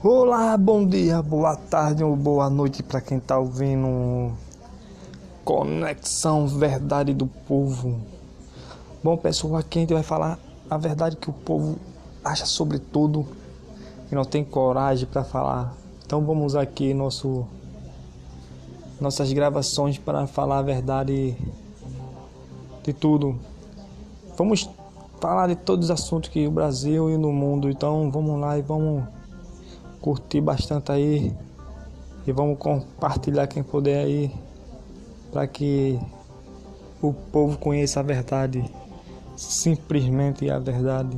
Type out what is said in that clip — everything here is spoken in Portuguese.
Olá, bom dia, boa tarde ou boa noite para quem tá ouvindo Conexão Verdade do Povo. Bom, pessoal, aqui a gente vai falar a verdade que o povo acha sobre tudo e não tem coragem para falar. Então vamos aqui nosso nossas gravações para falar a verdade de tudo. Vamos falar de todos os assuntos que o Brasil e no mundo. Então vamos lá e vamos curtir bastante aí e vamos compartilhar quem puder aí para que o povo conheça a verdade, simplesmente a verdade.